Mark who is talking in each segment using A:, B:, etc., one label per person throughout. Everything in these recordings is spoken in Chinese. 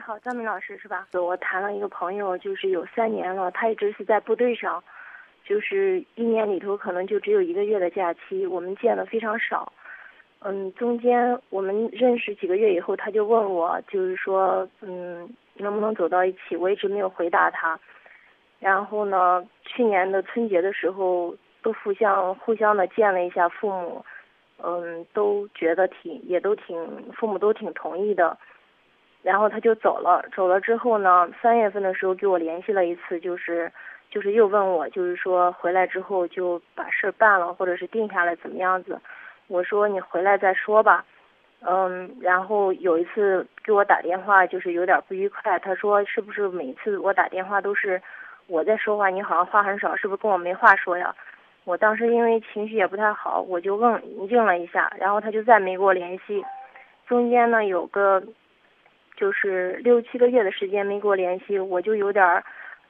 A: 好，张明老师是吧？我谈了一个朋友，就是有三年了，他一直是在部队上，就是一年里头可能就只有一个月的假期，我们见的非常少。嗯，中间我们认识几个月以后，他就问我，就是说，嗯，能不能走到一起？我一直没有回答他。然后呢，去年的春节的时候，都互相互相的见了一下父母，嗯，都觉得挺，也都挺，父母都挺同意的。然后他就走了，走了之后呢，三月份的时候给我联系了一次，就是，就是又问我，就是说回来之后就把事办了，或者是定下来怎么样子。我说你回来再说吧，嗯，然后有一次给我打电话，就是有点不愉快。他说是不是每次我打电话都是我在说话，你好像话很少，是不是跟我没话说呀？我当时因为情绪也不太好，我就问应了一下，然后他就再没给我联系。中间呢有个。就是六七个月的时间没给我联系，我就有点儿，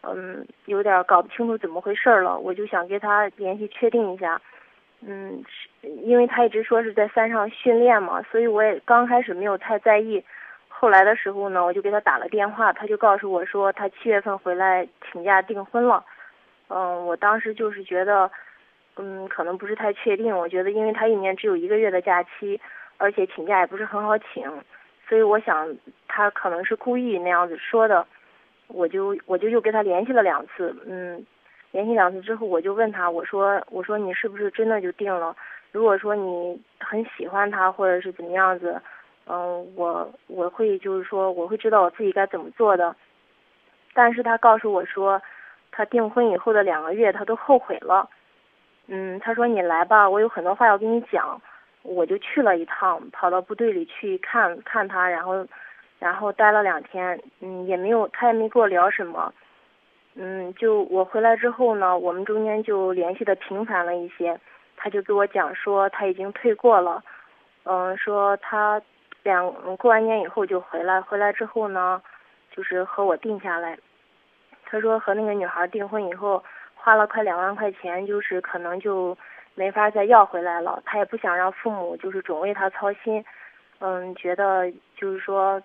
A: 嗯，有点搞不清楚怎么回事了。我就想跟他联系确定一下，嗯，因为他一直说是在山上训练嘛，所以我也刚开始没有太在意。后来的时候呢，我就给他打了电话，他就告诉我说他七月份回来请假订婚了。嗯，我当时就是觉得，嗯，可能不是太确定。我觉得，因为他一年只有一个月的假期，而且请假也不是很好请。所以我想他可能是故意那样子说的，我就我就又跟他联系了两次，嗯，联系两次之后我就问他，我说我说你是不是真的就定了？如果说你很喜欢他或者是怎么样子，嗯，我我会就是说我会知道我自己该怎么做的。但是他告诉我说，他订婚以后的两个月他都后悔了，嗯，他说你来吧，我有很多话要跟你讲。我就去了一趟，跑到部队里去看看他，然后，然后待了两天，嗯，也没有，他也没跟我聊什么，嗯，就我回来之后呢，我们中间就联系的频繁了一些，他就给我讲说他已经退过了，嗯，说他两过完年以后就回来，回来之后呢，就是和我定下来，他说和那个女孩订婚以后花了快两万块钱，就是可能就。没法再要回来了，他也不想让父母就是总为他操心，嗯，觉得就是说，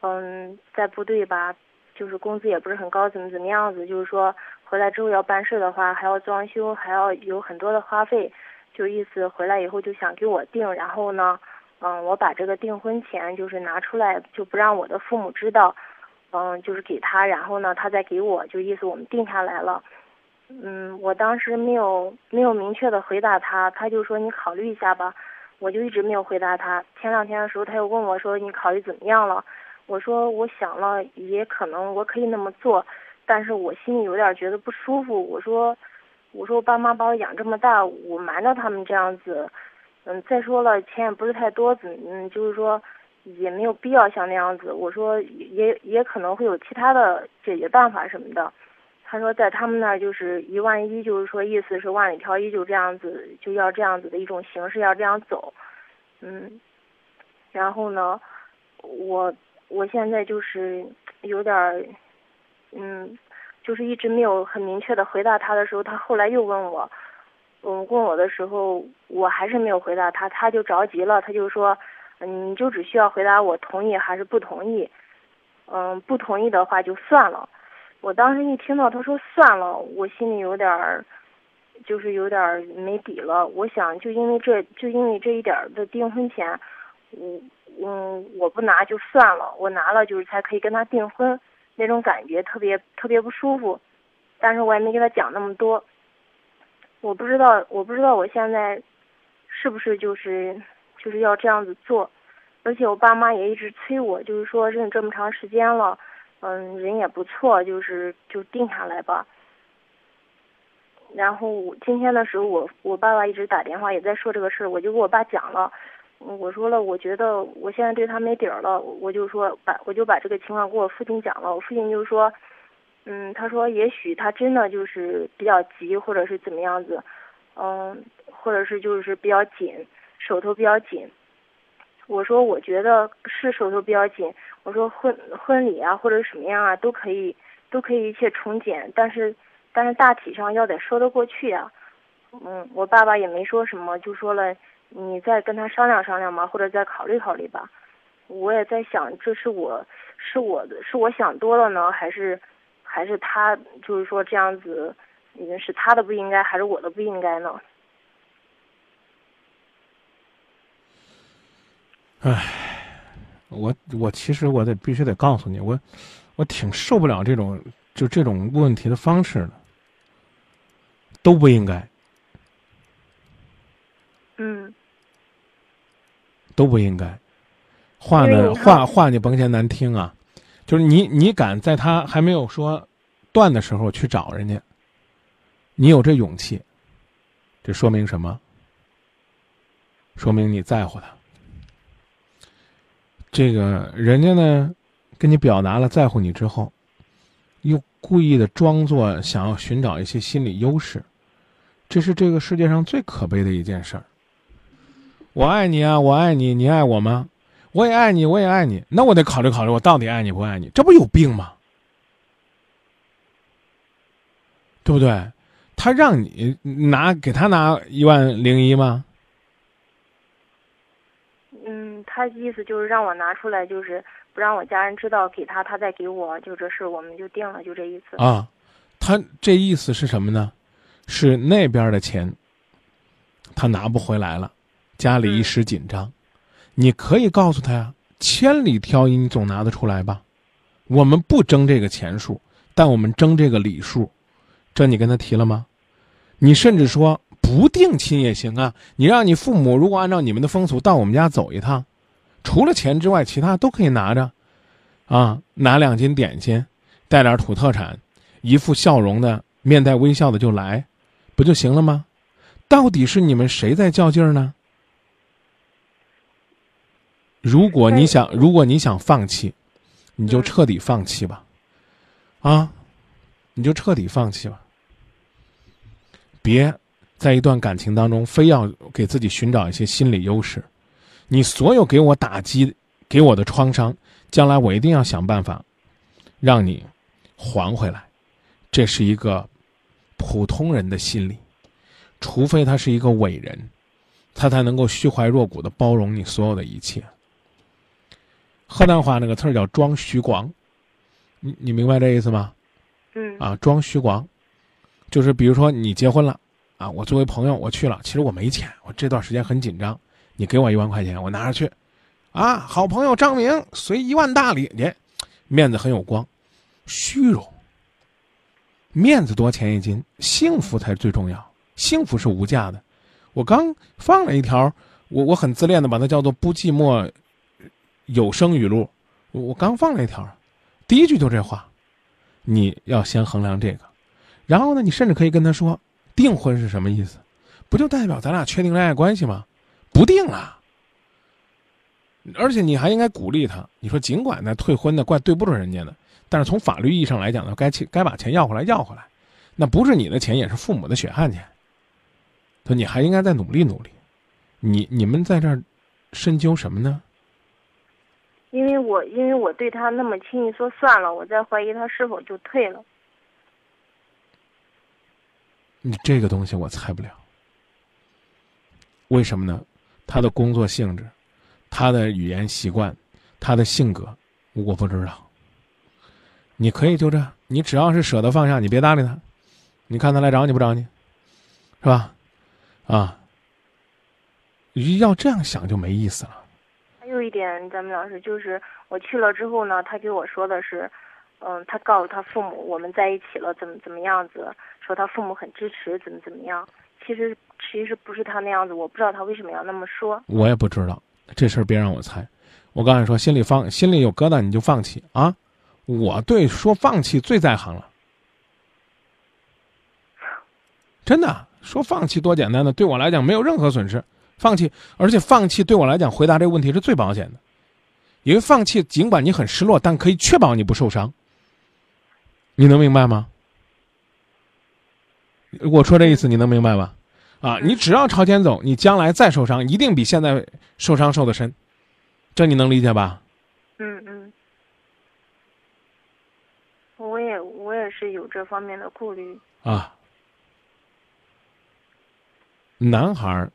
A: 嗯，在部队吧，就是工资也不是很高，怎么怎么样子，就是说回来之后要办事的话，还要装修，还要有很多的花费，就意思回来以后就想给我定，然后呢，嗯，我把这个订婚钱就是拿出来，就不让我的父母知道，嗯，就是给他，然后呢，他再给我，就意思我们定下来了。嗯，我当时没有没有明确的回答他，他就说你考虑一下吧，我就一直没有回答他。前两天的时候他又问我说你考虑怎么样了？我说我想了，也可能我可以那么做，但是我心里有点觉得不舒服。我说我说爸妈把我养这么大，我瞒着他们这样子，嗯，再说了钱也不是太多，怎嗯就是说也没有必要像那样子。我说也也可能会有其他的解决办法什么的。他说，在他们那儿就是一万一，就是说意思是万里挑一，就这样子就要这样子的一种形式要这样走，嗯，然后呢，我我现在就是有点儿，嗯，就是一直没有很明确的回答他的时候，他后来又问我，嗯，问我的时候，我还是没有回答他，他就着急了，他就说，嗯你就只需要回答我同意还是不同意，嗯，不同意的话就算了。我当时一听到他说算了，我心里有点儿，就是有点儿没底了。我想就因为这就因为这一点的订婚钱，我嗯我不拿就算了，我拿了就是才可以跟他订婚，那种感觉特别特别不舒服。但是我也没跟他讲那么多。我不知道我不知道我现在是不是就是就是要这样子做，而且我爸妈也一直催我，就是说认这么长时间了。嗯，人也不错，就是就定下来吧。然后我今天的时候，我我爸爸一直打电话，也在说这个事儿，我就跟我爸讲了。我说了，我觉得我现在对他没底儿了，我就说把我就把这个情况跟我父亲讲了。我父亲就说，嗯，他说也许他真的就是比较急，或者是怎么样子，嗯，或者是就是比较紧，手头比较紧。我说我觉得是手头比较紧。我说婚婚礼啊或者什么样啊都可以都可以一切从简，但是但是大体上要得说得过去呀。嗯，我爸爸也没说什么，就说了你再跟他商量商量嘛，或者再考虑考虑吧。我也在想，这是我是我的是我想多了呢，还是还是他就是说这样子，已经，是他的不应该，还是我的不应该呢？
B: 唉，我我其实我得必须得告诉你，我我挺受不了这种就这种问问题的方式的，都不应该，
A: 嗯，
B: 都不应该。话呢，话话你甭嫌难听啊，就是你你敢在他还没有说断的时候去找人家，你有这勇气，这说明什么？说明你在乎他。这个人家呢，跟你表达了在乎你之后，又故意的装作想要寻找一些心理优势，这是这个世界上最可悲的一件事儿。我爱你啊，我爱你，你爱我吗？我也爱你，我也爱你。那我得考虑考虑，我到底爱你不爱你？这不有病吗？对不对？他让你拿给他拿一万零一吗？
A: 嗯，他意思就是让我拿出来，就是不让我家人知道，给他，他再给我，就这事我们就定了，就这意思。
B: 啊，他这意思是什么呢？是那边的钱，他拿不回来了，家里一时紧张。你可以告诉他呀，千里挑一，你总拿得出来吧？我们不争这个钱数，但我们争这个礼数，这你跟他提了吗？你甚至说不定亲也行啊，你让你父母如果按照你们的风俗到我们家走一趟，除了钱之外，其他都可以拿着，啊，拿两斤点心，带点土特产，一副笑容的，面带微笑的就来，不就行了吗？到底是你们谁在较劲儿呢？如果你想，如果你想放弃，你就彻底放弃吧，啊，你就彻底放弃吧，别在一段感情当中非要给自己寻找一些心理优势。你所有给我打击、给我的创伤，将来我一定要想办法让你还回来。这是一个普通人的心理，除非他是一个伟人，他才能够虚怀若谷的包容你所有的一切。河南话那个词儿叫“装虚光”，你你明白这意思吗？
A: 嗯
B: 啊，装虚光，就是比如说你结婚了，啊，我作为朋友我去了，其实我没钱，我这段时间很紧张，你给我一万块钱，我拿着去，啊，好朋友张明随一万大礼，你面子很有光，虚荣，面子多钱一斤，幸福才最重要，幸福是无价的。我刚放了一条，我我很自恋的把它叫做不寂寞有声语录，我我刚放了一条，第一句就这话。你要先衡量这个，然后呢，你甚至可以跟他说，订婚是什么意思？不就代表咱俩确定恋爱关系吗？不定啊。而且你还应该鼓励他，你说尽管那退婚的怪对不住人家的，但是从法律意义上来讲呢，该钱该把钱要回来要回来，那不是你的钱，也是父母的血汗钱。说你还应该再努力努力，你你们在这儿深究什么呢？
A: 因为我因为我对他那么轻易说算了，我在怀疑他是否就退了。
B: 你这个东西我猜不了，为什么呢？他的工作性质，他的语言习惯，他的性格，我不知道。你可以就这，你只要是舍得放下，你别搭理他，你看他来找你不找你，是吧？啊，要这样想就没意思了。
A: 还有一点，咱们老师就是我去了之后呢，他给我说的是，嗯，他告诉他父母我们在一起了，怎么怎么样子，说他父母很支持，怎么怎么样。其实其实不是他那样子，我不知道他为什么要那么说。
B: 我也不知道这事儿，别让我猜。我告诉你说，心里放心里有疙瘩你就放弃啊！我对说放弃最在行了，真的说放弃多简单的，对我来讲没有任何损失。放弃，而且放弃对我来讲回答这个问题是最保险的，因为放弃尽管你很失落，但可以确保你不受伤。你能明白吗？我说这意思你能明白吧？啊，你只要朝前走，你将来再受伤，一定比现在受伤受的深，这你能理解吧？
A: 嗯嗯，我也我也是有这方面的顾虑。
B: 啊，男孩儿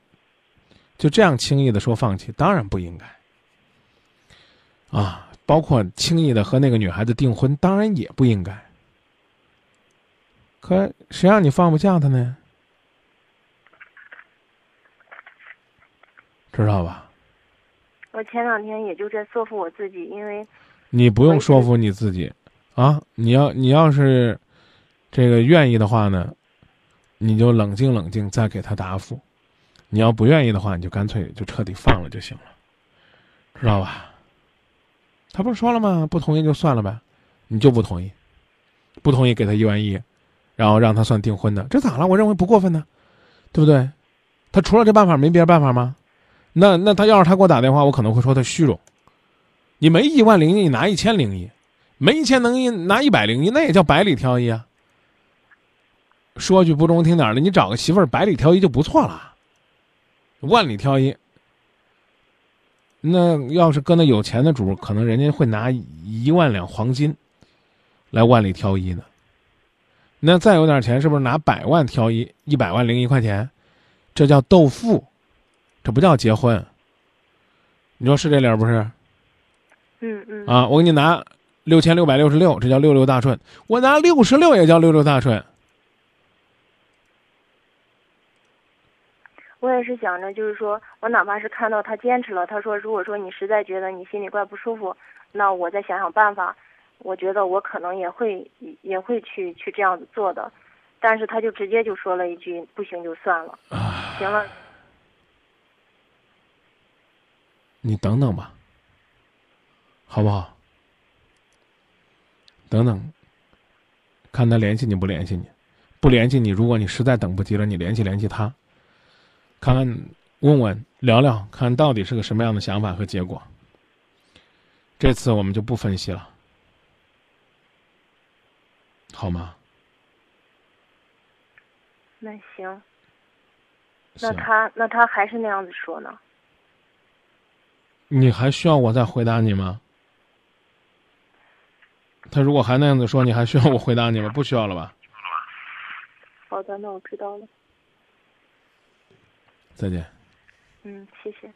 B: 就这样轻易的说放弃，当然不应该。啊，包括轻易的和那个女孩子订婚，当然也不应该。可谁让你放不下他呢？知道吧？
A: 我前两天也就在说服我自己，因为
B: 你不用说服你自己，啊，你要你要是这个愿意的话呢，你就冷静冷静，再给他答复。你要不愿意的话，你就干脆就彻底放了就行了，知道吧？他不是说了吗？不同意就算了呗，你就不同意，不同意给他一万一，然后让他算订婚的，这咋了？我认为不过分呢，对不对？他除了这办法没别的办法吗？那那他要是他给我打电话，我可能会说他虚荣。你没一万零一，你拿一千零一，没一千零一拿一百零一，那也叫百里挑一啊。说句不中听点的，你找个媳妇儿百里挑一就不错了，万里挑一。那要是搁那有钱的主，可能人家会拿一万两黄金来万里挑一呢。那再有点钱，是不是拿百万挑一，一百万零一块钱？这叫斗富，这不叫结婚。你说是这理儿不是？
A: 嗯嗯。
B: 啊，我给你拿六千六百六十六，这叫六六大顺。我拿六十六也叫六六大顺。
A: 我也是想着，就是说我哪怕是看到他坚持了，他说如果说你实在觉得你心里怪不舒服，那我再想想办法。我觉得我可能也会也会去去这样子做的，但是他就直接就说了一句不行就算了，行了。
B: 你等等吧，好不好？等等，看他联系你不联系你，不联系你，如果你实在等不及了，你联系联系他。看看，问问，聊聊，看到底是个什么样的想法和结果。这次我们就不分析了，好吗？
A: 那行。那他那他还是那样子说呢？
B: 你还需要我再回答你吗？他如果还那样子说，你还需要我回答你吗？不需要了吧？
A: 好的，那我知道了。
B: 再见。
A: 嗯，谢谢。